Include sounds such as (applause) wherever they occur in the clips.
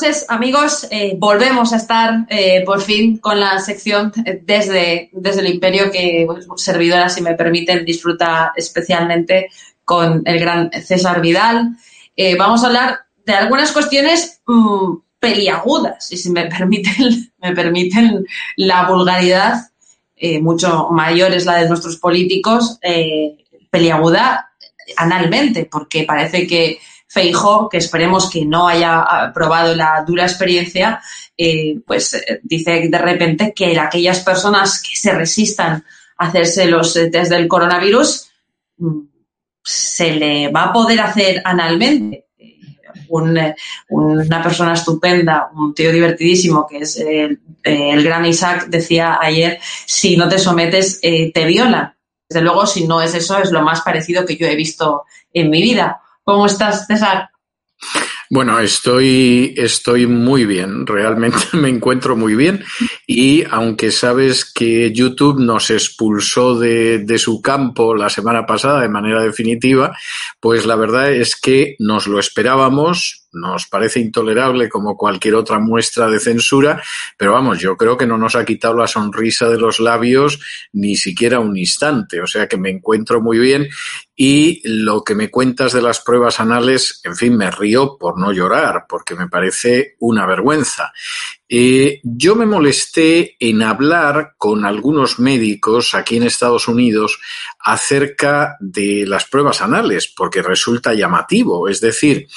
Noches, amigos. Eh, volvemos a estar eh, por fin con la sección desde, desde el Imperio que pues, servidora, si me permiten, disfruta especialmente con el gran César Vidal. Eh, vamos a hablar de algunas cuestiones mmm, peliagudas, y si me (laughs) permiten, me permiten la vulgaridad, mucho mayor es la de nuestros políticos, peliaguda analmente, porque parece que Feijo, que esperemos que no haya probado la dura experiencia, eh, pues eh, dice de repente que aquellas personas que se resistan a hacerse los test del coronavirus mm, se le va a poder hacer analmente. una persona estupenda, un tío divertidísimo, que es el, gran Isaac, decía ayer, si no te sometes, eh, te violan. Desde luego, si no es eso, es lo más parecido que yo he visto en mi vida. ¿Cómo estás, César? Bueno, estoy, estoy muy bien, realmente (laughs) me encuentro muy bien y aunque sabes que YouTube nos expulsó de, de, su campo la semana pasada de manera definitiva, pues la verdad es que nos lo esperábamos, nos parece intolerable como cualquier otra muestra de censura, pero vamos, yo creo que no nos ha quitado la sonrisa de los labios ni siquiera un instante, o sea que me encuentro muy bien y lo que me cuentas de las pruebas anales, en fin, me río por no llorar, porque me parece una vergüenza. Eh, yo me molesté en hablar con algunos médicos aquí en Estados Unidos acerca de las pruebas anales, porque resulta llamativo, es decir,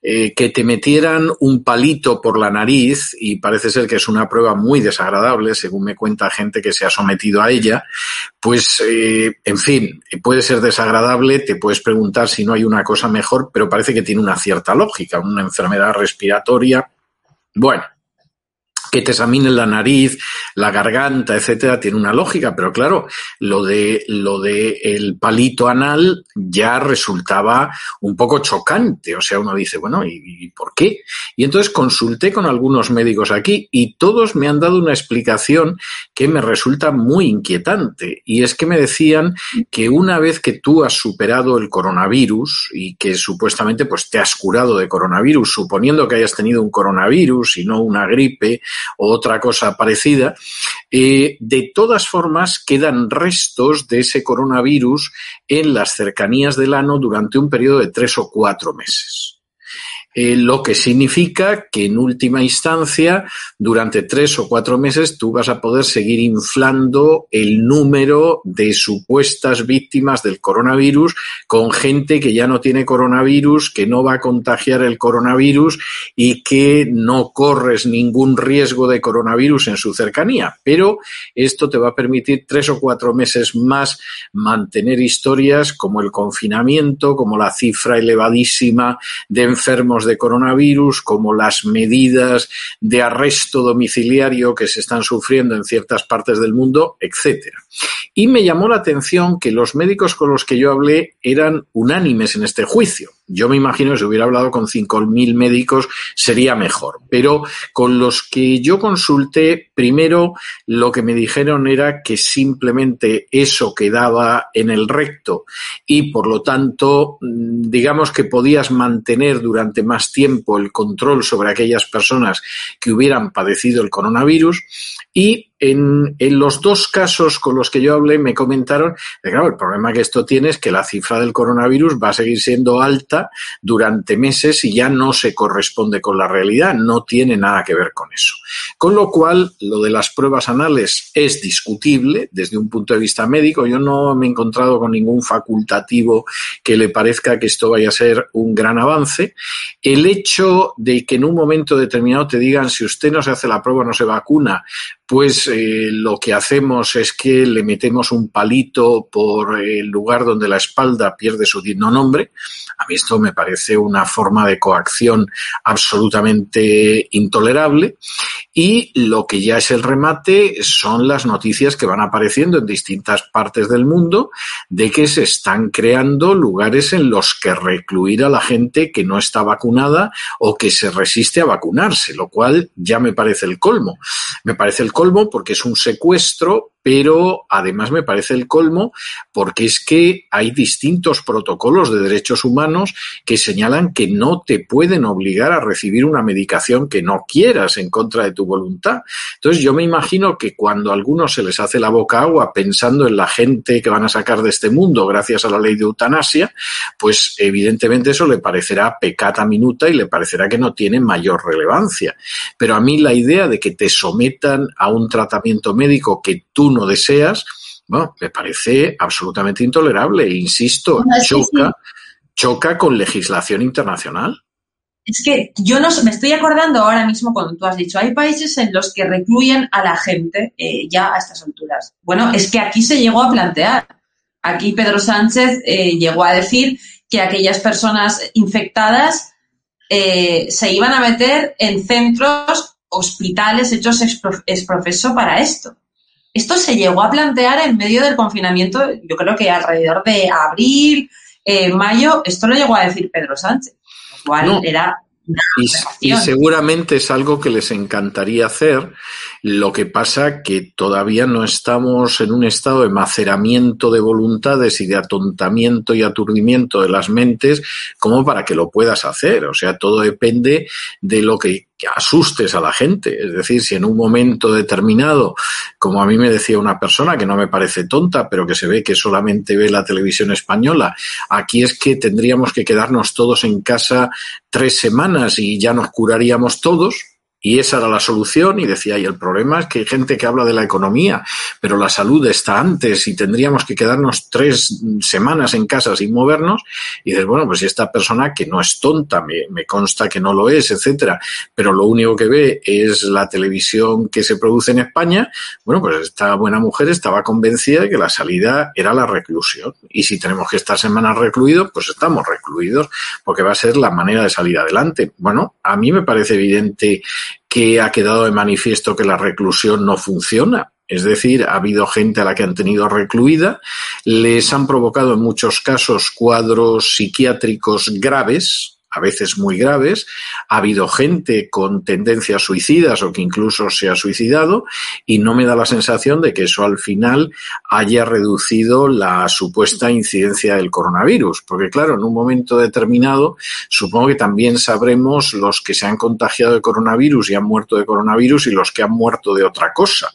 eh, que te metieran un palito por la nariz, y parece ser que es una prueba muy desagradable, según me cuenta gente que se ha sometido a ella, pues, eh, en fin, puede ser desagradable, te puedes preguntar si no hay una cosa mejor, pero parece que tiene una cierta lógica, una enfermedad respiratoria. Bueno, que te examinen la nariz, la garganta, etcétera, tiene una lógica, pero claro, lo de lo de el palito anal ya resultaba un poco chocante, o sea, uno dice, bueno, ¿y, ¿y, por qué? Y entonces consulté con algunos médicos aquí y todos me han dado una explicación que me resulta muy inquietante y es que me decían que una vez que tú has superado el coronavirus y que supuestamente pues te has curado de coronavirus, suponiendo que hayas tenido un coronavirus y no una gripe otra cosa parecida, eh, de todas formas quedan restos de ese coronavirus en las cercanías del ano durante un periodo de tres o cuatro meses. Eh, lo que significa que en última instancia, durante tres o cuatro meses, tú vas a poder seguir inflando el número de supuestas víctimas del coronavirus con gente que ya no tiene coronavirus, que no va a contagiar el coronavirus y que no corres ningún riesgo de coronavirus en su cercanía. Pero esto te va a permitir tres o cuatro meses más mantener historias como el confinamiento, como la cifra elevadísima de enfermos de coronavirus, como las medidas de arresto domiciliario que se están sufriendo en ciertas partes del mundo, etcétera. Y me llamó la atención que los médicos con los que yo hablé eran unánimes en este juicio. Yo me imagino que si hubiera hablado con 5.000 médicos sería mejor. Pero con los que yo consulté, primero lo que me dijeron era que simplemente eso quedaba en el recto y por lo tanto, mm, digamos que podías mantener durante más tiempo el control sobre aquellas personas que hubieran padecido el coronavirus y en, los dos casos con los que yo hablé me comentaron que, claro, el problema que esto tiene es que la cifra del coronavirus va a seguir siendo alta durante meses y ya no se corresponde con la realidad, no tiene nada que ver con eso. Con lo cual, lo de las pruebas anales es discutible desde un punto de vista médico. Yo no me he encontrado con ningún facultativo que le parezca que esto vaya a ser un gran avance. El hecho de que en un momento determinado te digan si usted no se hace la prueba no se vacuna, pues eh, lo que hacemos es que le metemos un palito por el lugar donde la espalda pierde su digno nombre. A mí esto me parece una forma de coacción absolutamente intolerable. Y lo que ya es el remate son las noticias que van apareciendo en distintas partes del mundo de que se están creando lugares en los que recluir a la gente que no está vacunada o que se resiste a vacunarse, lo cual ya me parece el colmo. Me parece el colmo porque es un secuestro pero además me parece el colmo porque es que hay distintos protocolos de derechos humanos que señalan que no te pueden obligar a recibir una medicación que no quieras en contra de tu voluntad. Entonces yo me imagino que cuando a algunos se les hace la boca agua pensando en la gente que van a sacar de este mundo gracias a la ley de eutanasia, pues evidentemente eso le parecerá pecata minuta y le parecerá que no tiene mayor relevancia. Pero a mí la idea de que te sometan a un tratamiento médico que tú no deseas, bueno, me parece absolutamente intolerable e insisto, choca, sí. choca con legislación internacional. Es que yo no me estoy acordando ahora mismo cuando tú has dicho, hay países en los que recluyen a la gente eh, ya a estas alturas. Bueno, es que aquí se llegó a plantear. Aquí Pedro Sánchez eh, llegó a decir que aquellas personas infectadas eh, se iban a meter en centros, hospitales hechos exprofeso para esto. Esto se llegó a plantear en medio del confinamiento, yo creo que alrededor de abril, eh, mayo, esto lo llegó a decir Pedro Sánchez, lo cual no. era y, y, seguramente es algo que les encantaría hacer. Lo que pasa que todavía no estamos en un estado de maceramiento de voluntades y de atontamiento y aturdimiento de las mentes como para que lo puedas hacer. O sea, todo depende de lo que que asustes a la gente. Es decir, si en un momento determinado, como a mí me decía una persona que no me parece tonta, pero que se ve que solamente ve la televisión española, aquí es que tendríamos que quedarnos todos en casa tres semanas y ya nos curaríamos todos, y esa era la solución y decía, y el problema es que hay gente que habla de la economía, pero la salud está antes y tendríamos que quedarnos tres semanas en casa sin movernos. Y dices, bueno, pues esta persona que no es tonta, me, consta que no lo es, etcétera, pero lo único que ve es la televisión que se produce en España, bueno, pues esta buena mujer estaba convencida de que la salida era la reclusión. Y si tenemos que estar semanas recluidos, pues estamos recluidos, porque va a ser la manera de salir adelante. Bueno, a mí me parece evidente que ha quedado de manifiesto que la reclusión no funciona. Es decir, ha habido gente a la que han tenido recluida, les han provocado en muchos casos cuadros psiquiátricos graves, a veces muy graves. Ha habido gente con tendencias suicidas o que incluso se ha suicidado y no me da la sensación de que eso al final haya reducido la supuesta incidencia del coronavirus. Porque claro, en un momento determinado supongo que también sabremos los que se han contagiado de coronavirus y han muerto de coronavirus y los que han muerto de otra cosa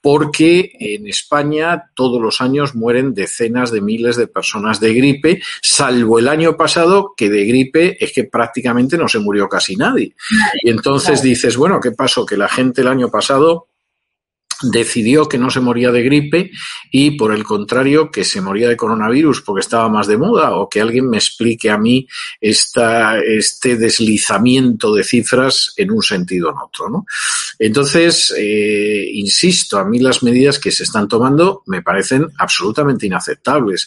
porque en España todos los años mueren decenas de miles de personas de gripe, salvo el año pasado que de gripe es que prácticamente no se murió casi nadie. Y entonces dices, bueno, ¿qué pasó? Que la gente el año pasado decidió que no se moría de gripe y por el contrario que se moría de coronavirus porque estaba más de moda o que alguien me explique a mí esta, este deslizamiento de cifras en un sentido o en otro. ¿no? Entonces, eh, insisto, a mí las medidas que se están tomando me parecen absolutamente inaceptables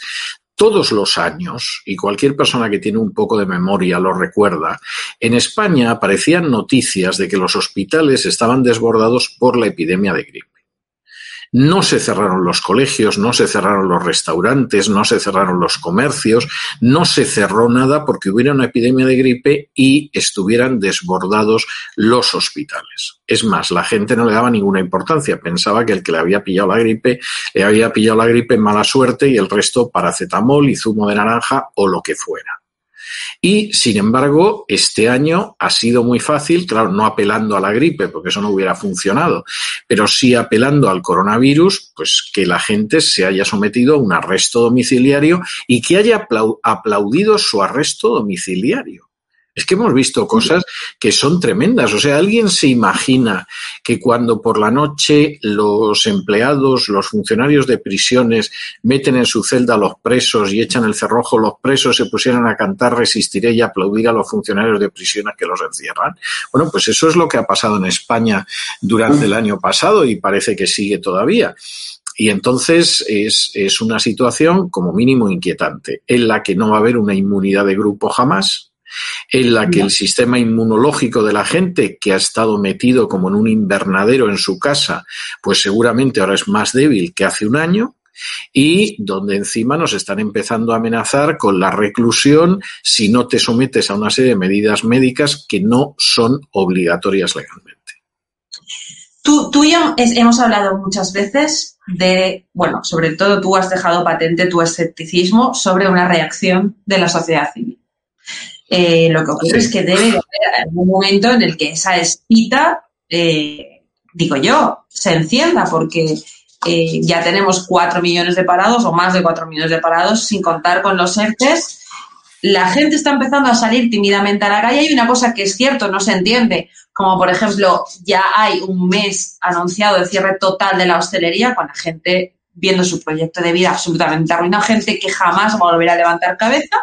todos los años, y cualquier persona que tiene un poco de memoria lo recuerda, en España aparecían noticias de que los hospitales estaban desbordados por la epidemia de gripe. No se cerraron los colegios, no se cerraron los restaurantes, no se cerraron los comercios, no se cerró nada porque hubiera una epidemia de gripe y estuvieran desbordados los hospitales. Es más, la gente no le daba ninguna importancia, pensaba que el que le había pillado la gripe, le había pillado la gripe en mala suerte y el resto paracetamol y zumo de naranja o lo que fuera. Y, sin embargo, este año ha sido muy fácil, claro, no apelando a la gripe, porque eso no hubiera funcionado, pero sí apelando al coronavirus, pues que la gente se haya sometido a un arresto domiciliario y que haya aplaudido su arresto domiciliario. Es que hemos visto cosas que son tremendas. O sea, ¿alguien se imagina que cuando por la noche los empleados, los funcionarios de prisiones meten en su celda a los presos y echan el cerrojo, los presos se pusieran a cantar Resistiré y aplaudir a los funcionarios de prisiones que los encierran? Bueno, pues eso es lo que ha pasado en España durante el año pasado y parece que sigue todavía. Y entonces es, es, una situación como mínimo inquietante, en la que no va a haber una inmunidad de grupo jamás, en la que el sistema inmunológico de la gente que ha estado metido como en un invernadero en su casa, pues seguramente ahora es más débil que hace un año y donde encima nos están empezando a amenazar con la reclusión si no te sometes a una serie de medidas médicas que no son obligatorias legalmente. Tú, tú y yo hemos hablado muchas veces de, bueno, sobre todo tú has dejado patente tu escepticismo sobre una reacción de la sociedad civil. Eh, lo que ocurre es que debe haber algún momento en el que esa espita, eh, digo yo, se encienda, porque eh, ya tenemos cuatro millones de parados o más de cuatro millones de parados, sin contar con los ERTES. La gente está empezando a salir tímidamente a la calle. Y una cosa que es cierto, no se entiende, como por ejemplo, ya hay un mes anunciado el cierre total de la hostelería, con la gente viendo su proyecto de vida absolutamente arruinado, gente que jamás va a volver a levantar cabeza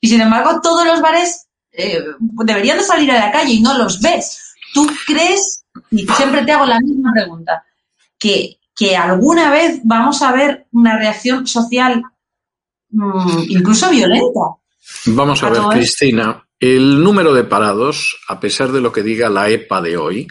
y sin embargo, todos los bares eh, deberían de salir a la calle y no los ves. ¿Tú crees, y siempre te hago la misma pregunta, que, que alguna vez vamos a ver una reacción social mm, incluso violenta? Vamos a, ver, Cristina, el número de parados, a pesar de lo que diga la EPA de hoy,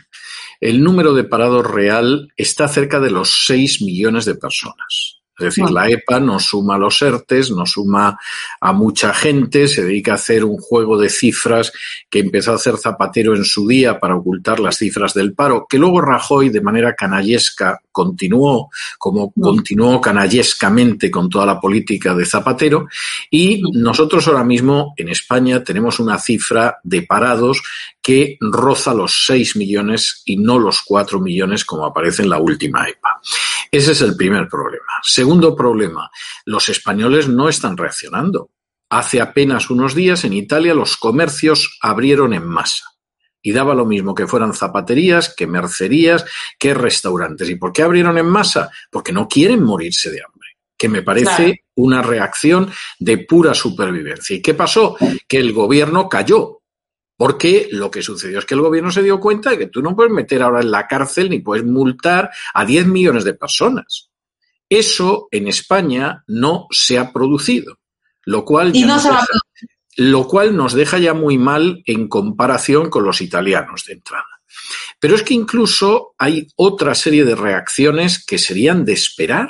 el número de parados real está cerca de los 6 millones de personas. Es decir, la EPA nos suma los ERTES, nos suma a mucha gente, se dedica a hacer un juego de cifras que empezó a hacer Zapatero en su día para ocultar las cifras del paro, que luego Rajoy de manera canallesca continuó, como continuó canallescamente con toda la política de Zapatero, y nosotros ahora mismo en España tenemos una cifra de parados que roza los 6 millones y no los 4 millones como aparece en la última EPA. Ese es el primer problema. Segundo problema, los españoles no están reaccionando. Hace apenas unos días en Italia los comercios abrieron en masa y daba lo mismo que fueran zapaterías, que mercerías, que restaurantes. ¿Y por qué abrieron en masa? Porque no quieren morirse de hambre, que me parece una reacción de pura supervivencia. ¿Y qué pasó? Que el gobierno cayó. Porque lo que sucedió es que el gobierno se dio cuenta de que tú no puedes meter ahora en la cárcel ni puedes multar a 10 millones de personas. Eso en España no se ha producido, lo cual, lo cual nos deja ya muy mal en comparación con los italianos de entrada. Pero es que incluso hay otra serie de reacciones que serían de esperar.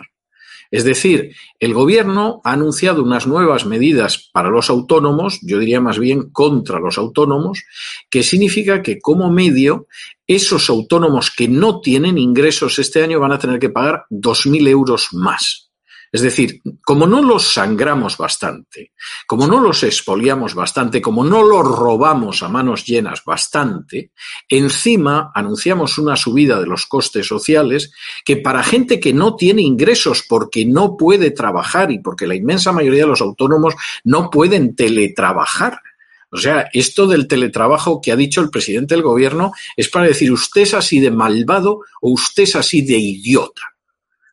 Es decir, el gobierno ha anunciado unas nuevas medidas para los autónomos, yo diría más bien contra los autónomos, que significa que como medio esos autónomos que no tienen ingresos este año van a tener que pagar 2.000 euros más. Es decir, como no los sangramos bastante, como no los expoliamos bastante, como no los robamos a manos llenas bastante, encima anunciamos una subida de los costes sociales que para gente que no tiene ingresos porque no puede trabajar y porque la inmensa mayoría de los autónomos no pueden teletrabajar, o sea, esto del teletrabajo que ha dicho el presidente del gobierno es para decir usted es así de malvado o usted es así de idiota.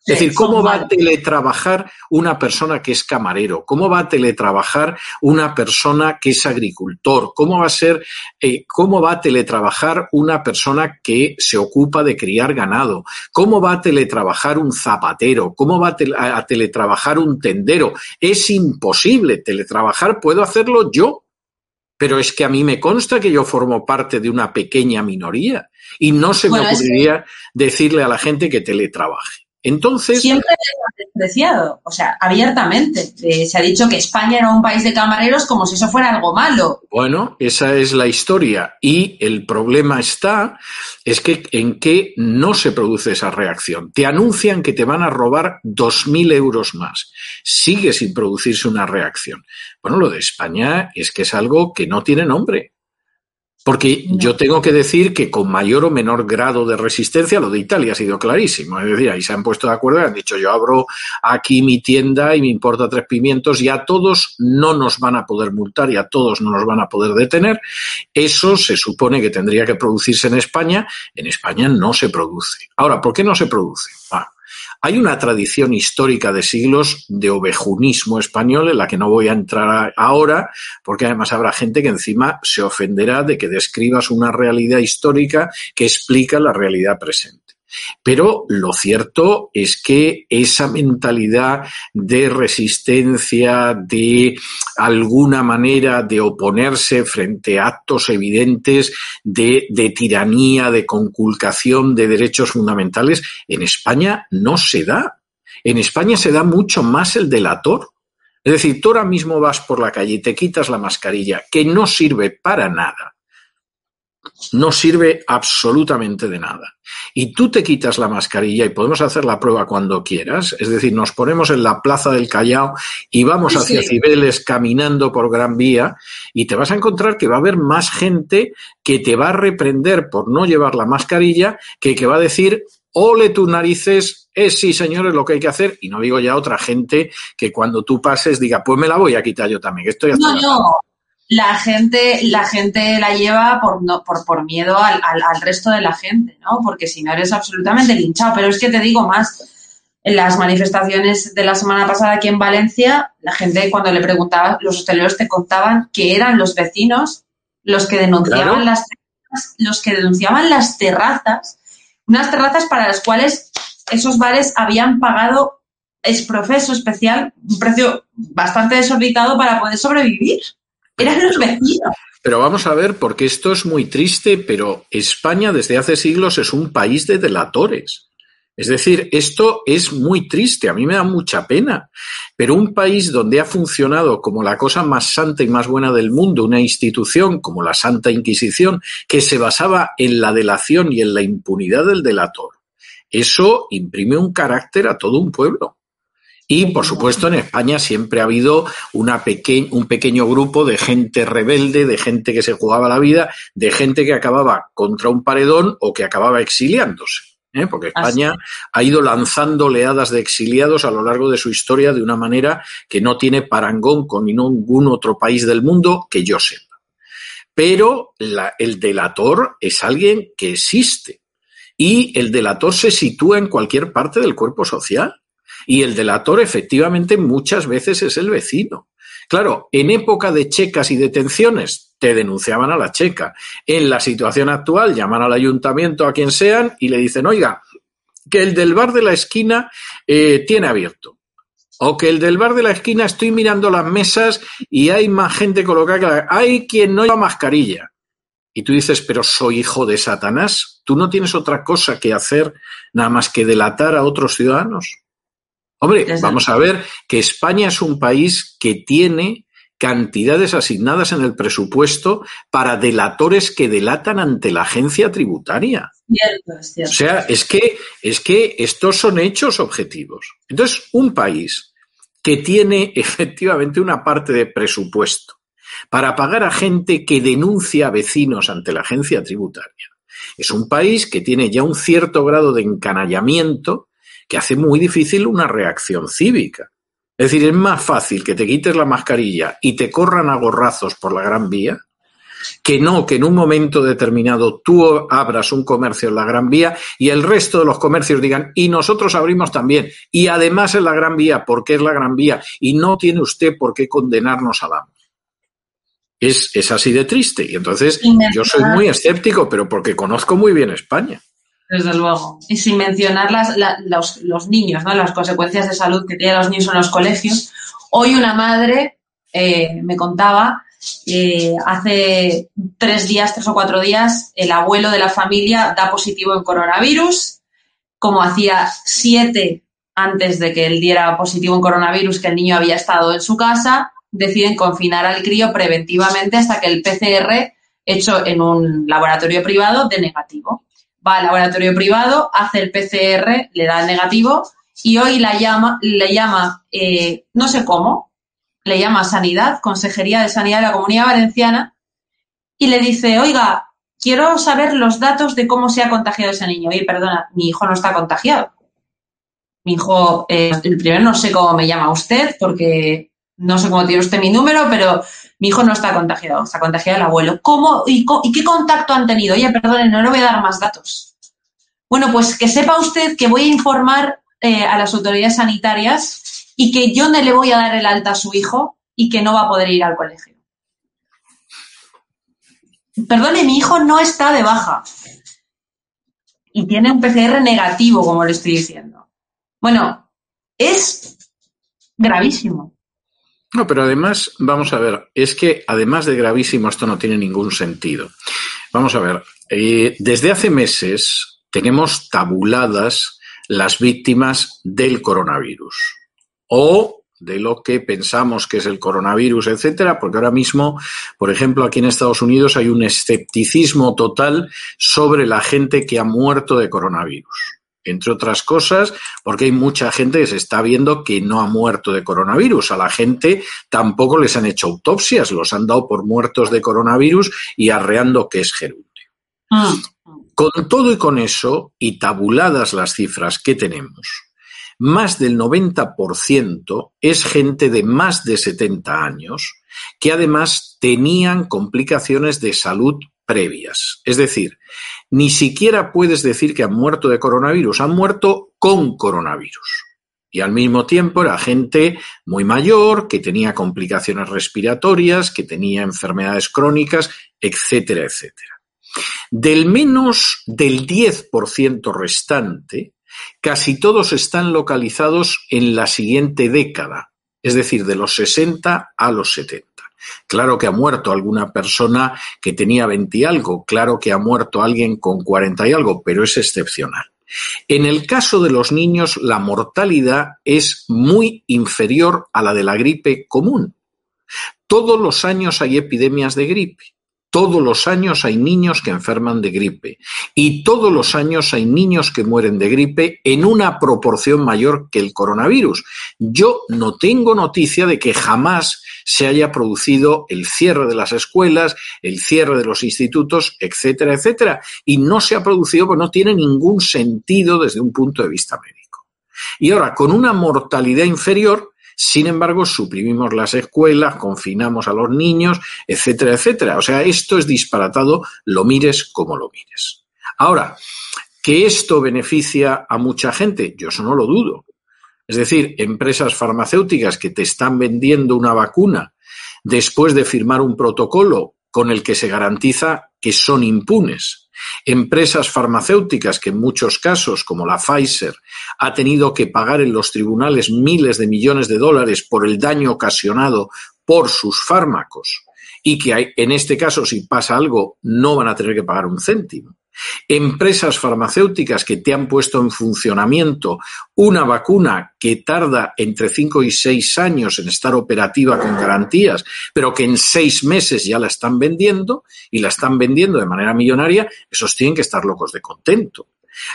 Es decir, ¿cómo va a teletrabajar una persona que es camarero? ¿Cómo va a teletrabajar una persona que es agricultor? ¿Cómo va a ser, eh, cómo va a teletrabajar una persona que se ocupa de criar ganado? ¿Cómo va a teletrabajar un zapatero? ¿Cómo va a, a teletrabajar un tendero? Es imposible. Teletrabajar puedo hacerlo yo. Pero es que a mí me consta que yo formo parte de una pequeña minoría y no se me ocurriría decirle a la gente que teletrabaje. Entonces. Siempre ha despreciado, o sea, abiertamente. Eh, se ha dicho que España era un país de camareros como si eso fuera algo malo. Bueno, esa es la historia. Y el problema está, es que en que no se produce esa reacción. Te anuncian que te van a robar 2.000 euros más. Sigue sin producirse una reacción. Bueno, lo de España es que es algo que no tiene nombre. Porque yo tengo que decir que con mayor o menor grado de resistencia, lo de Italia ha sido clarísimo. Es decir, ahí se han puesto de acuerdo y han dicho, yo abro aquí mi tienda y me importa tres pimientos y a todos no nos van a poder multar y a todos no nos van a poder detener. Eso se supone que tendría que producirse en España. En España no se produce. Ahora, ¿por qué no se produce? Ah, hay una tradición histórica de siglos de ovejunismo español en la que no voy a entrar ahora, porque además habrá gente que encima se ofenderá de que describas una realidad histórica que explica la realidad presente. Pero lo cierto es que esa mentalidad de resistencia, de alguna manera de oponerse frente a actos evidentes de, tiranía, de conculcación de derechos fundamentales, en España no se da. En España se da mucho más el delator. Es decir, tú ahora mismo vas por la calle y te quitas la mascarilla, que no sirve para nada no sirve absolutamente de nada. Y tú te quitas la mascarilla y podemos hacer la prueba cuando quieras, es decir, nos ponemos en la plaza del Callao y vamos hacia Cibeles caminando por Gran Vía y te vas a encontrar que va a haber más gente que te va a reprender por no llevar la mascarilla que que va a decir ole tus narices, es sí, señores, lo que hay que hacer. Y no digo ya otra gente que cuando tú pases diga, pues me la voy a quitar yo también, estoy No, no, la gente, la gente la lleva por, no, por, por miedo al, al, resto de la gente, ¿no? Porque si no eres absolutamente linchado. Pero es que te digo más, en las manifestaciones de la semana pasada aquí en Valencia, la gente cuando le preguntaba, los hosteleros te contaban que eran los vecinos los que denunciaban las los que denunciaban las terrazas, unas terrazas para las cuales esos bares habían pagado exprofeso especial, un precio bastante desorbitado para poder sobrevivir. Pero vamos a ver, porque esto es muy triste, pero España desde hace siglos es un país de delatores. Es decir, esto es muy triste, a mí me da mucha pena, pero un país donde ha funcionado como la cosa más santa y más buena del mundo, una institución como la Santa Inquisición, que se basaba en la delación y en la impunidad del delator, eso imprime un carácter a todo un pueblo. Y, por supuesto, en España siempre ha habido una un pequeño grupo de gente rebelde, de gente que se jugaba la vida, de gente que acababa contra un paredón o que acababa exiliándose. ¿eh? Porque España ha ido lanzando oleadas de exiliados a lo largo de su historia de una manera que no tiene parangón con ningún otro país del mundo que yo sepa. Pero la, el delator es alguien que existe. Y el delator se sitúa en cualquier parte del cuerpo social. Y el delator efectivamente muchas veces es el vecino. Claro, en época de checas y detenciones te denunciaban a la checa. En la situación actual llaman al ayuntamiento a quien sean y le dicen, oiga, que el del bar de la esquina eh, tiene abierto. O que el del bar de la esquina estoy mirando las mesas y hay más gente colocada. Hay quien no lleva mascarilla. Y tú dices, pero soy hijo de Satanás. ¿Tú no tienes otra cosa que hacer nada más que delatar a otros ciudadanos? Hombre, vamos a ver que España es un país que tiene cantidades asignadas en el presupuesto para delatores que delatan ante la agencia tributaria. O sea, es que, es que estos son hechos objetivos. Entonces, un país que tiene (laughs) efectivamente una parte de presupuesto para pagar a gente que denuncia a vecinos ante la agencia tributaria, es un país que tiene ya un cierto grado de encanallamiento que hace muy difícil una reacción cívica. Es decir, es más fácil que te quites la mascarilla y te corran a gorrazos por la Gran Vía que no que en un momento determinado tú abras un comercio en la Gran Vía y el resto de los comercios digan, y nosotros abrimos también, y además en la Gran Vía, porque es la Gran Vía, y no tiene usted por qué condenarnos al amo. Es, es así de triste. Y entonces yo soy muy escéptico, pero porque conozco muy bien España. Desde luego. Y sin mencionar las, los, niños, ¿no? las consecuencias de salud que tienen los niños en los colegios. Hoy una madre eh, me contaba, eh, hace tres días, tres o cuatro días, el abuelo de la familia da positivo en coronavirus. Como hacía siete antes de que él diera positivo en coronavirus, que el niño había estado en su casa, deciden confinar al crío preventivamente hasta que el PCR hecho en un laboratorio privado de negativo va al laboratorio privado, hace el PCR, le da el negativo y hoy la llama, le llama, eh, no sé cómo, le llama Sanidad, Consejería de Sanidad de la Comunidad Valenciana, y le dice, oiga, quiero saber los datos de cómo se ha contagiado ese niño. Oye, perdona, mi hijo no está contagiado. Mi hijo, eh, el primero no sé cómo me llama usted, porque no sé cómo tiene usted mi número, pero mi hijo no está contagiado, está contagiado el abuelo. ¿Cómo y, qué contacto han tenido? Oye, perdone, no le voy a dar más datos. Bueno, pues que sepa usted que voy a informar eh, a las autoridades sanitarias y que yo no le voy a dar el alta a su hijo y que no va a poder ir al colegio. Perdone, mi hijo no está de baja y tiene un PCR negativo, como le estoy diciendo. Bueno, es gravísimo. No, pero además, vamos a ver, es que además de gravísimo esto no tiene ningún sentido. Vamos a ver, eh, desde hace meses tenemos tabuladas las víctimas del coronavirus o de lo que pensamos que es el coronavirus, etcétera, porque ahora mismo, por ejemplo, aquí en Estados Unidos hay un escepticismo total sobre la gente que ha muerto de coronavirus entre otras cosas, porque hay mucha gente que se está viendo que no ha muerto de coronavirus. A la gente tampoco les han hecho autopsias, los han dado por muertos de coronavirus y arreando que es gerundio. Ah. Con todo y con eso, y tabuladas las cifras que tenemos, más del 90% es gente de más de 70 años que además tenían complicaciones de salud previas. Es decir, ni siquiera puedes decir que han muerto de coronavirus, han muerto con coronavirus. Y al mismo tiempo era gente muy mayor, que tenía complicaciones respiratorias, que tenía enfermedades crónicas, etcétera, etcétera. Del menos del 10% restante, casi todos están localizados en la siguiente década, es decir, de los 60 a los 70. Claro que ha muerto alguna persona que tenía 20 y algo, claro que ha muerto alguien con 40 y algo, pero es excepcional. En el caso de los niños, la mortalidad es muy inferior a la de la gripe común. Todos los años hay epidemias de gripe. Todos los años hay niños que enferman de gripe y todos los años hay niños que mueren de gripe en una proporción mayor que el coronavirus. Yo no tengo noticia de que jamás se haya producido el cierre de las escuelas, el cierre de los institutos, etcétera, etcétera. Y no se ha producido porque no tiene ningún sentido desde un punto de vista médico. Y ahora, con una mortalidad inferior, sin embargo, suprimimos las escuelas, confinamos a los niños, etcétera, etcétera. O sea, esto es disparatado, lo mires como lo mires. Ahora, ¿que esto beneficia a mucha gente? Yo eso no lo dudo. Es decir, empresas farmacéuticas que te están vendiendo una vacuna después de firmar un protocolo con el que se garantiza que son impunes. Empresas farmacéuticas que en muchos casos, como la Pfizer, ha tenido que pagar en los tribunales miles de millones de dólares por el daño ocasionado por sus fármacos y que en este caso, si pasa algo, no van a tener que pagar un céntimo. Empresas farmacéuticas que te han puesto en funcionamiento una vacuna que tarda entre 5 y 6 años en estar operativa con garantías, pero que en 6 meses ya la están vendiendo y la están vendiendo de manera millonaria, esos tienen que estar locos de contento.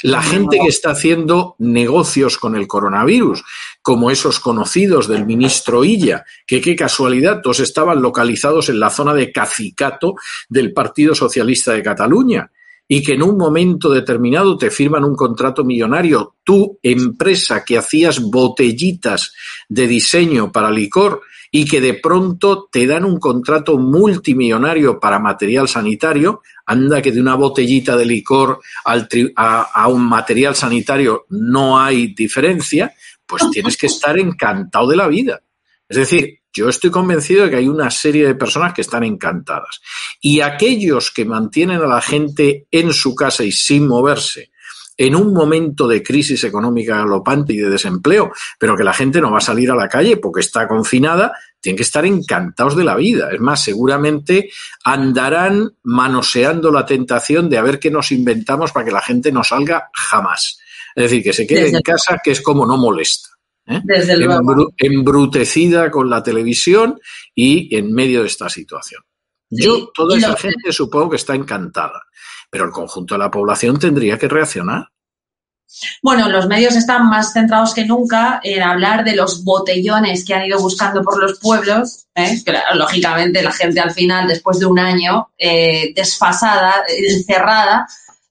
La gente que está haciendo negocios con el coronavirus, como esos conocidos del ministro Illa, que qué casualidad, todos estaban localizados en la zona de cacicato del Partido Socialista de Cataluña y que en un momento determinado te firman un contrato millonario, tu empresa que hacías botellitas de diseño para licor y que de pronto te dan un contrato multimillonario para material sanitario, anda que de una botellita de licor a, a un material sanitario no hay diferencia, pues tienes que estar encantado de la vida. Es decir, yo estoy convencido de que hay una serie de personas que están encantadas. Y aquellos que mantienen a la gente en su casa y sin moverse, en un momento de crisis económica galopante y de desempleo, pero que la gente no va a salir a la calle porque está confinada, tienen que estar encantados de la vida. Es más, seguramente andarán manoseando la tentación de a ver qué nos inventamos para que la gente no salga jamás. Es decir, que se quede en casa, que es como no molesta. ¿Eh? Desde luego. embrutecida con la televisión y en medio de esta situación. Yo, toda esa gente supongo que está encantada, pero el conjunto de la población tendría que reaccionar. Bueno, los medios están más centrados que nunca en hablar de los botellones que han ido buscando por los pueblos, ¿eh? que lógicamente la gente al final, después de un año eh, desfasada, encerrada,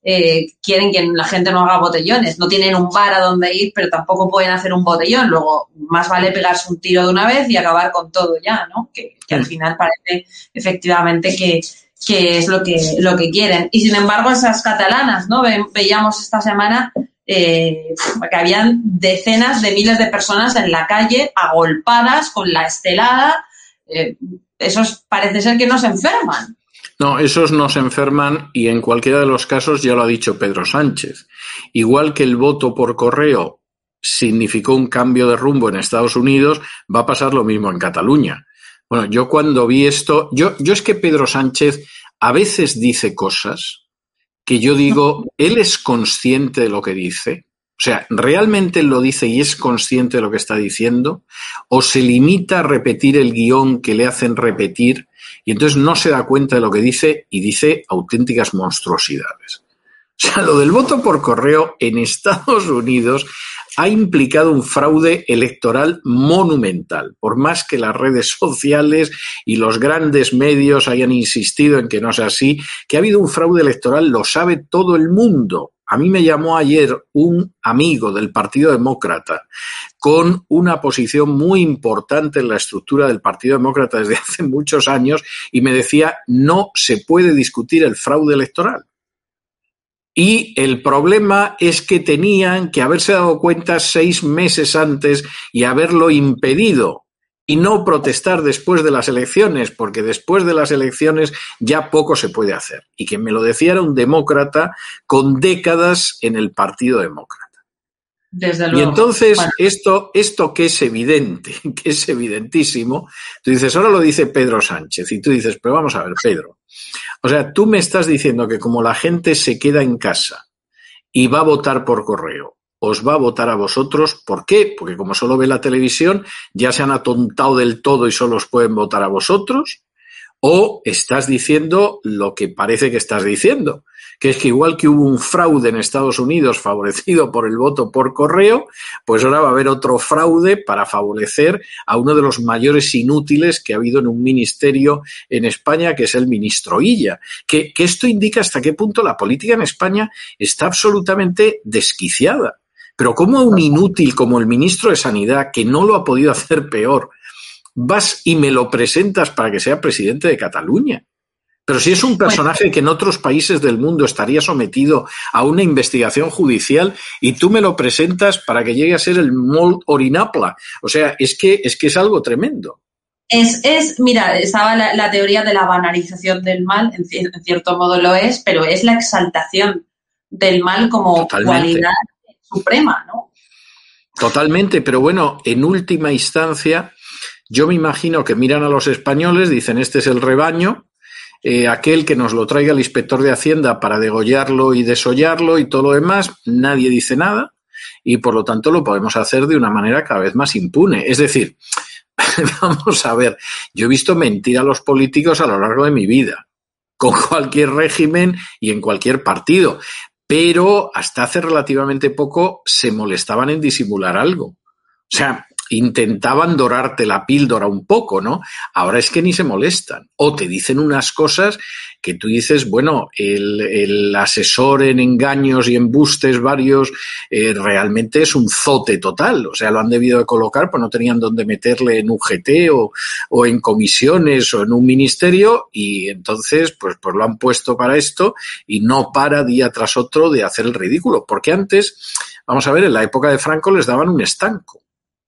eh, quieren que la gente no haga botellones. No tienen un bar a donde ir, pero tampoco pueden hacer un botellón. Luego, más vale pegarse un tiro de una vez y acabar con todo ya, ¿no? Que, al final parece efectivamente que, es lo que, lo que quieren. Y sin embargo, esas catalanas, ¿no? veíamos esta semana eh, que habían decenas de miles de personas en la calle agolpadas con la estelada. Eh, esos parece ser que no se enferman. No, esos no se enferman y en cualquiera de los casos ya lo ha dicho Pedro Sánchez. Igual que el voto por correo significó un cambio de rumbo en Estados Unidos, va a pasar lo mismo en Cataluña. Bueno, yo cuando vi esto, yo, yo es que Pedro Sánchez a veces dice cosas que yo digo, él es consciente de lo que dice. O sea, ¿realmente lo dice y es consciente de lo que está diciendo? ¿O se limita a repetir el guion que le hacen repetir y entonces no se da cuenta de lo que dice y dice auténticas monstruosidades. O sea, lo del voto por correo en Estados Unidos ha implicado un fraude electoral monumental, por más que las redes sociales y los grandes medios hayan insistido en que no sea así, que ha habido un fraude electoral lo sabe todo el mundo. A mí me llamó ayer un amigo del Partido Demócrata con una posición muy importante en la estructura del Partido Demócrata desde (laughs) hace muchos años y me decía no se puede discutir el fraude electoral. Y el problema es que tenían que haberse dado cuenta seis meses antes y haberlo impedido y no protestar después de las elecciones, porque después de las elecciones ya poco se puede hacer. Y quien me lo decía era un demócrata con décadas en el Partido Demócrata. Desde luego. Y entonces, esto, esto que es evidente, (laughs) que es evidentísimo, tú dices, ahora lo dice Pedro Sánchez, y tú dices, pero vamos a ver, Pedro. O sea, tú me estás diciendo que como la gente se queda en casa y va a votar por correo os va a votar a vosotros. ¿Por qué? Porque como solo ve la televisión, ya se han atontado del todo y solo os pueden votar a vosotros. O estás diciendo lo que parece que estás diciendo, que es que igual que hubo un fraude en Estados Unidos favorecido por el voto por correo, pues ahora va a haber otro fraude para favorecer a uno de los mayores inútiles que ha habido en un ministerio en España, que es el ministro Illa. Que, que esto indica hasta qué punto la política en España está absolutamente desquiciada. Pero ¿cómo un inútil como el ministro de Sanidad, que no lo ha podido hacer peor, vas y me lo presentas para que sea presidente de Cataluña? Pero si es un personaje que en otros países del mundo estaría sometido a una investigación judicial y tú me lo presentas para que llegue a ser el Mold Orinapla. O sea, es que es, que es algo tremendo. Es, es, mira, estaba la, teoría de la banalización del mal, en, cierto modo lo es, pero es la exaltación del mal como cualidad suprema, ¿no? Totalmente, pero bueno, en última instancia, Yo me imagino que miran a los españoles, dicen, este es el rebaño, eh, aquel que nos lo traiga el inspector de Hacienda para degollarlo y desollarlo y todo lo demás, nadie dice nada y por lo tanto lo podemos hacer de una manera cada vez más impune. Es decir, (laughs) vamos a ver, yo he visto mentir a los políticos a lo largo de mi vida, con cualquier régimen y en cualquier partido, pero hasta hace relativamente poco se molestaban en disimular algo. O sea, intentaban dorarte la píldora un poco, ¿no? Ahora es que ni se molestan. O te dicen unas cosas que tú dices, bueno, el, asesor en engaños y embustes varios eh, realmente es un zote total. O sea, lo han debido de colocar, pues no tenían dónde meterle en UGT o, o en comisiones o en un ministerio y entonces, pues, pues lo han puesto para esto y no para día tras otro de hacer el ridículo. Porque antes, vamos a ver, en la época de Franco les daban un estanco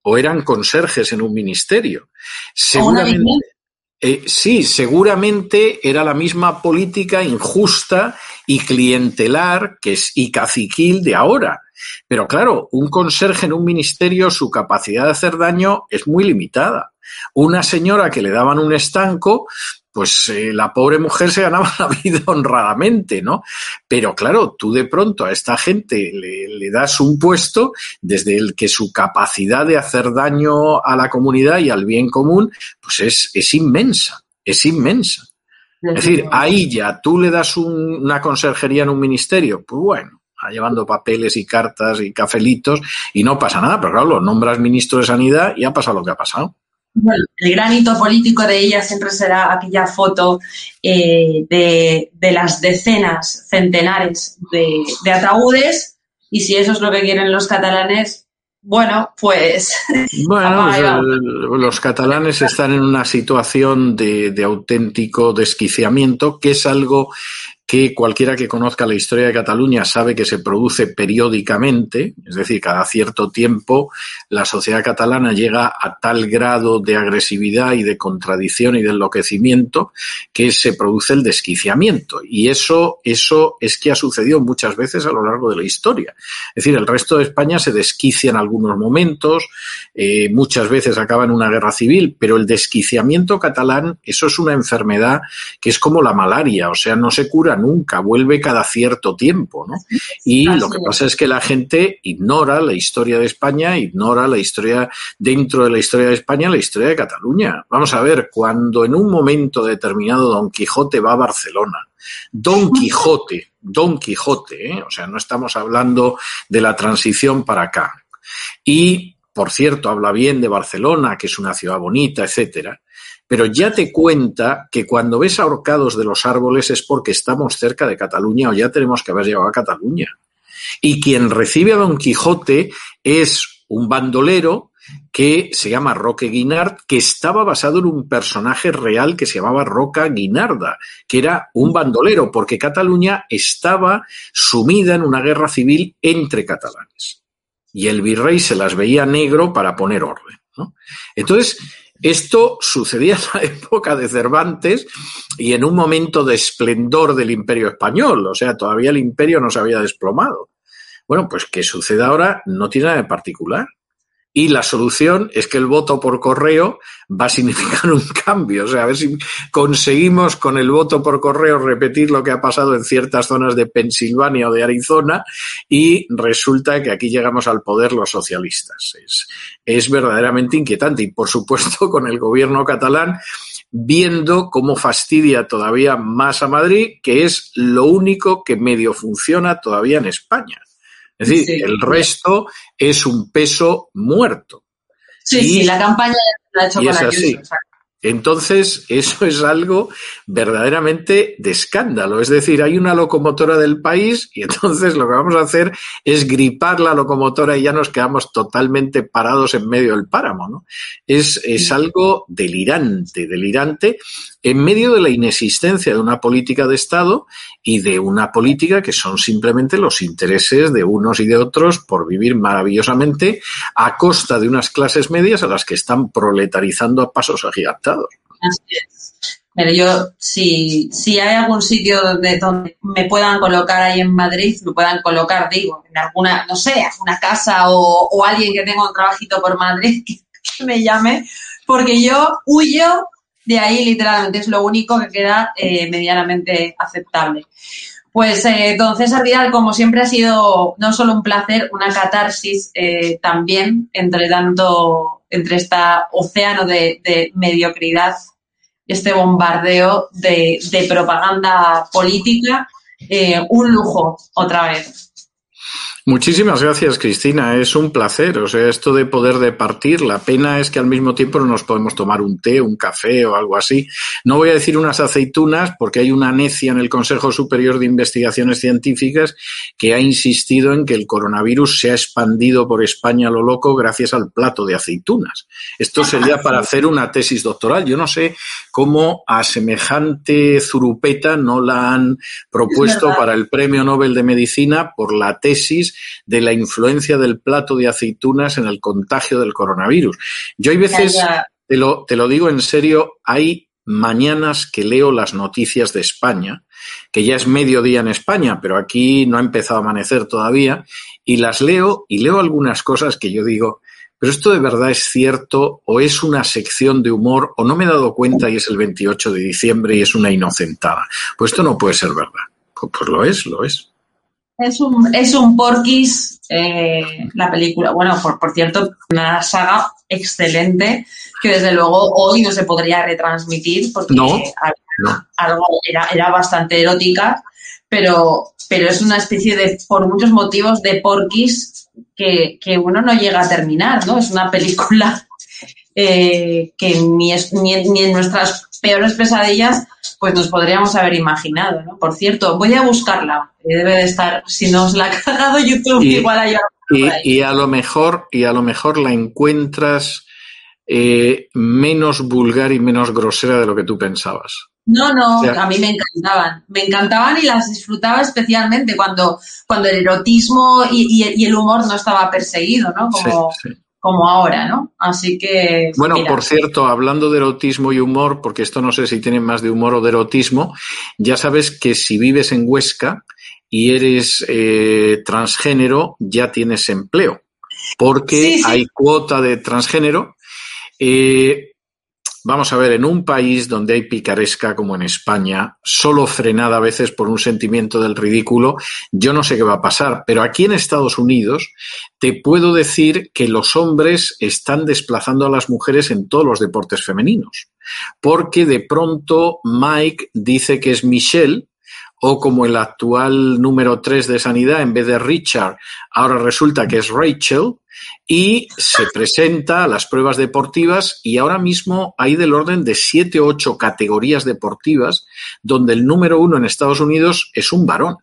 o eran conserjes en un ministerio. Seguramente, eh, sí, seguramente era la misma política injusta y clientelar que es, y caciquil de ahora. Pero claro, un conserje en un ministerio, su capacidad de hacer daño es muy limitada. Una señora que le daban un estanco, pues eh, la pobre mujer se ganaba la vida (laughs) honradamente, ¿no? Pero claro, tú de pronto a esta gente le, das un puesto desde el que su capacidad de hacer daño a la comunidad y al bien común, pues es, es inmensa, es inmensa. Es decir, ahí ya tú le das una conserjería en un ministerio, pues bueno, llevando papeles y cartas y cafelitos y no pasa nada, pero claro, lo nombras ministro de Sanidad y ha pasado lo que ha pasado. Bueno, el gran hito político de ella siempre será aquella foto eh, de, las decenas, centenares de, ataúdes. Y si eso es lo que quieren los catalanes, bueno, pues... (laughs) Bueno, pues, los catalanes están en una situación de, de, auténtico desquiciamiento, que es algo que cualquiera que conozca la historia de Cataluña sabe que se produce periódicamente, es decir, cada cierto tiempo la sociedad catalana llega a tal grado de agresividad y de contradicción y de enloquecimiento que se produce el desquiciamiento. Y eso, eso es que ha sucedido muchas veces a lo largo de la historia. Es decir, el resto de España se desquicia en algunos momentos, eh, muchas veces acaba en una guerra civil, pero el desquiciamiento catalán, eso es una enfermedad que es como la malaria, o sea, no se cura nunca, vuelve cada cierto tiempo, ¿no? Y lo que pasa es que la gente ignora la historia de España, ignora la historia, dentro de la historia de España, la historia de Cataluña. Vamos a ver, cuando en un momento determinado Don Quijote va a Barcelona, Don Quijote, Don Quijote, ¿eh? o sea, no estamos hablando de la transición para acá. Y, por cierto, habla bien de Barcelona, que es una ciudad bonita, etcétera pero ya te cuenta que cuando ves ahorcados de los árboles es porque estamos cerca de Cataluña o ya tenemos que haber llegado a Cataluña. Y quien recibe a Don Quijote es un bandolero que se llama Roque Guinard, que estaba basado en un personaje real que se llamaba Roca Guinarda, que era un bandolero, porque Cataluña estaba sumida en una guerra civil entre catalanes. Y el virrey se las veía negro para poner orden. Entonces, esto sucedía en la (laughs) época de Cervantes y en un momento de esplendor del imperio español, o sea, todavía el imperio no se había desplomado. Bueno, pues que suceda ahora no tiene nada de particular. Y la solución es que el voto por correo va a significar un cambio. O sea, a ver si conseguimos con el voto por correo repetir lo que ha pasado en ciertas zonas de Pensilvania o de Arizona y resulta que aquí llegamos al poder los socialistas. Es, es verdaderamente inquietante. Y por supuesto con el gobierno catalán viendo cómo fastidia todavía más a Madrid, que es lo único que medio funciona todavía en España. Es decir, el resto es un peso muerto. Sí, sí, la campaña la ha hecho y es así. Entonces, eso es algo verdaderamente de escándalo. Es decir, hay una locomotora del país y entonces lo que vamos a hacer es gripar la locomotora y ya nos quedamos totalmente parados en medio del páramo. ¿no? Es, es algo delirante, delirante en medio de la inexistencia de una política de Estado y de una política que son simplemente los intereses de unos y de otros por vivir maravillosamente a costa de unas clases medias a las que están proletarizando a pasos agigantados. Así es. Pero yo, si, si hay algún sitio donde, donde me puedan colocar ahí en Madrid, me puedan colocar, digo, en alguna, no sé, alguna casa o, o alguien que tenga un trabajito por Madrid (laughs) que me llame, porque yo huyo de ahí literalmente, es lo único que queda eh, medianamente aceptable. Pues eh, don Vidal, como siempre, ha sido no solo un placer, una catarsis eh, también entre tanto, entre esta océano de, mediocridad, este bombardeo de, de propaganda política, eh, un lujo otra vez. Muchísimas gracias, Cristina. Es un placer. O sea, esto de poder departir. La pena es que al mismo tiempo no nos podemos tomar un té, un café o algo así. No voy a decir unas aceitunas porque hay una necia en el Consejo Superior de Investigaciones Científicas que ha insistido en que el coronavirus se ha expandido por España a lo loco gracias al plato de aceitunas. Esto sería (laughs) para hacer una tesis doctoral. Yo no sé cómo a semejante zurupeta no la han propuesto para el Premio Nobel de Medicina por la tesis de la influencia del plato de aceitunas en el contagio del coronavirus. Yo hay veces, Te, lo, te lo digo en serio, hay mañanas que leo las noticias de España, que ya es mediodía en España, pero aquí no ha empezado a amanecer todavía, y las leo y leo algunas cosas que yo digo, pero esto de verdad es cierto o es una sección de humor o no me he dado cuenta y es el 28 de diciembre y es una inocentada. Pues esto no puede ser verdad. Pues, pues lo es, lo es. Es un, es un Porquis, eh, la película. Bueno, por, por cierto, una saga excelente que desde luego hoy no se podría retransmitir porque algo era, era bastante erótica, pero, pero es una especie de, por muchos motivos, de Porquis que, que uno no llega a terminar, ¿no? Es una película eh, que ni, es, ni, ni en nuestras peores pesadillas pues nos podríamos haber imaginado, ¿no? Por cierto, voy a buscarla, debe de estar, si nos la ha (laughs) cagado YouTube, y, igual hay y, y, a lo mejor, y a lo mejor la encuentras eh, menos vulgar y menos grosera de lo que tú pensabas. No, no, o sea, a mí me encantaban, me encantaban y las disfrutaba especialmente cuando, cuando el erotismo y, y, y el humor no estaba perseguido, ¿no? Como, sí, sí como ahora, ¿no? Así que. Bueno, mira. por cierto, hablando de erotismo y humor, porque esto no sé si tiene más de humor o de erotismo, ya sabes que si vives en Huesca y eres eh, transgénero, ya tienes empleo, porque sí, sí. hay cuota de transgénero. Eh, Vamos a ver, en un país donde hay picaresca como en España, solo frenada a veces por un sentimiento del ridículo, yo no sé qué va a pasar, pero aquí en Estados Unidos te puedo decir que los hombres están desplazando a las mujeres en todos los deportes femeninos, porque de pronto Mike dice que es Michelle, o como el actual número 3 de sanidad, en vez de Richard, ahora resulta que es Rachel, y se presenta a las pruebas deportivas y ahora mismo hay del orden de siete o ocho categorías deportivas donde el número uno en Estados Unidos es un varón.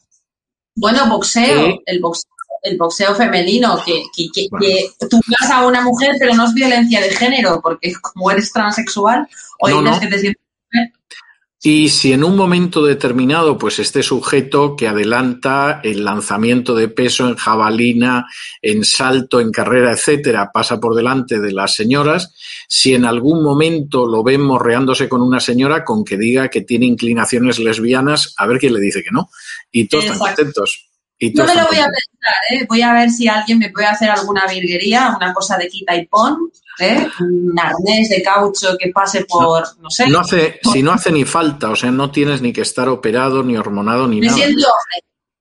Bueno, boxeo, eh, el boxeo, el boxeo femenino, que, que, que, bueno. que tú vas a una mujer, pero no es violencia de género, porque como eres transexual o no, no. que te sientes y si en un momento determinado, pues este sujeto que adelanta el lanzamiento de peso en jabalina, en salto, en carrera, etcétera, pasa por delante de las señoras, si en algún momento lo ven morreándose con una señora, con que diga que tiene inclinaciones lesbianas, a ver quién le dice que no. Y todos Exacto. están contentos. Y no me lo voy a pensar, ¿eh? voy a ver si alguien me puede hacer alguna virguería, una cosa de quita y pon, ¿eh? un arnés de caucho que pase por, no, no sé. No hace, por... Si no hace ni falta, o sea, no tienes ni que estar operado, ni hormonado, ni me nada. Siento,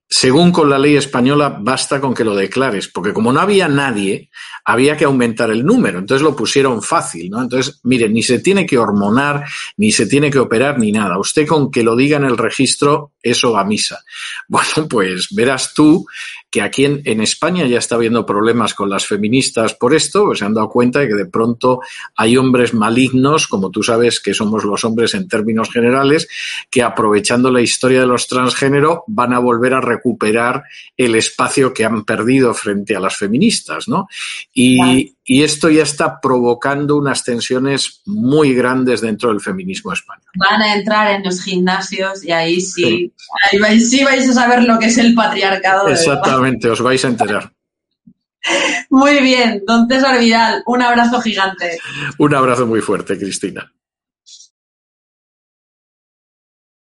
según con la ley española, basta con que lo declares, porque como no había nadie, había que aumentar el número, entonces lo pusieron fácil, ¿no? Entonces, mire, ni se tiene que hormonar, ni se tiene que operar, ni nada. Usted con que lo diga en el registro, eso va a misa. Bueno, pues verás tú que aquí en, en, España ya está habiendo problemas con las feministas por esto, pues se han dado cuenta de que de pronto hay hombres malignos, como tú sabes que somos los hombres en términos generales, que aprovechando la historia de los transgénero van a volver a recuperar el espacio que han perdido frente a las feministas, ¿no? Y, esto ya está provocando unas tensiones muy grandes dentro del feminismo español. Van a entrar en los gimnasios y ahí sí, sí. Ahí vais, sí vais a saber lo que es el patriarcado. Exactamente, os vais a enterar. Muy bien, don César Vidal, un abrazo gigante. Un abrazo muy fuerte, Cristina.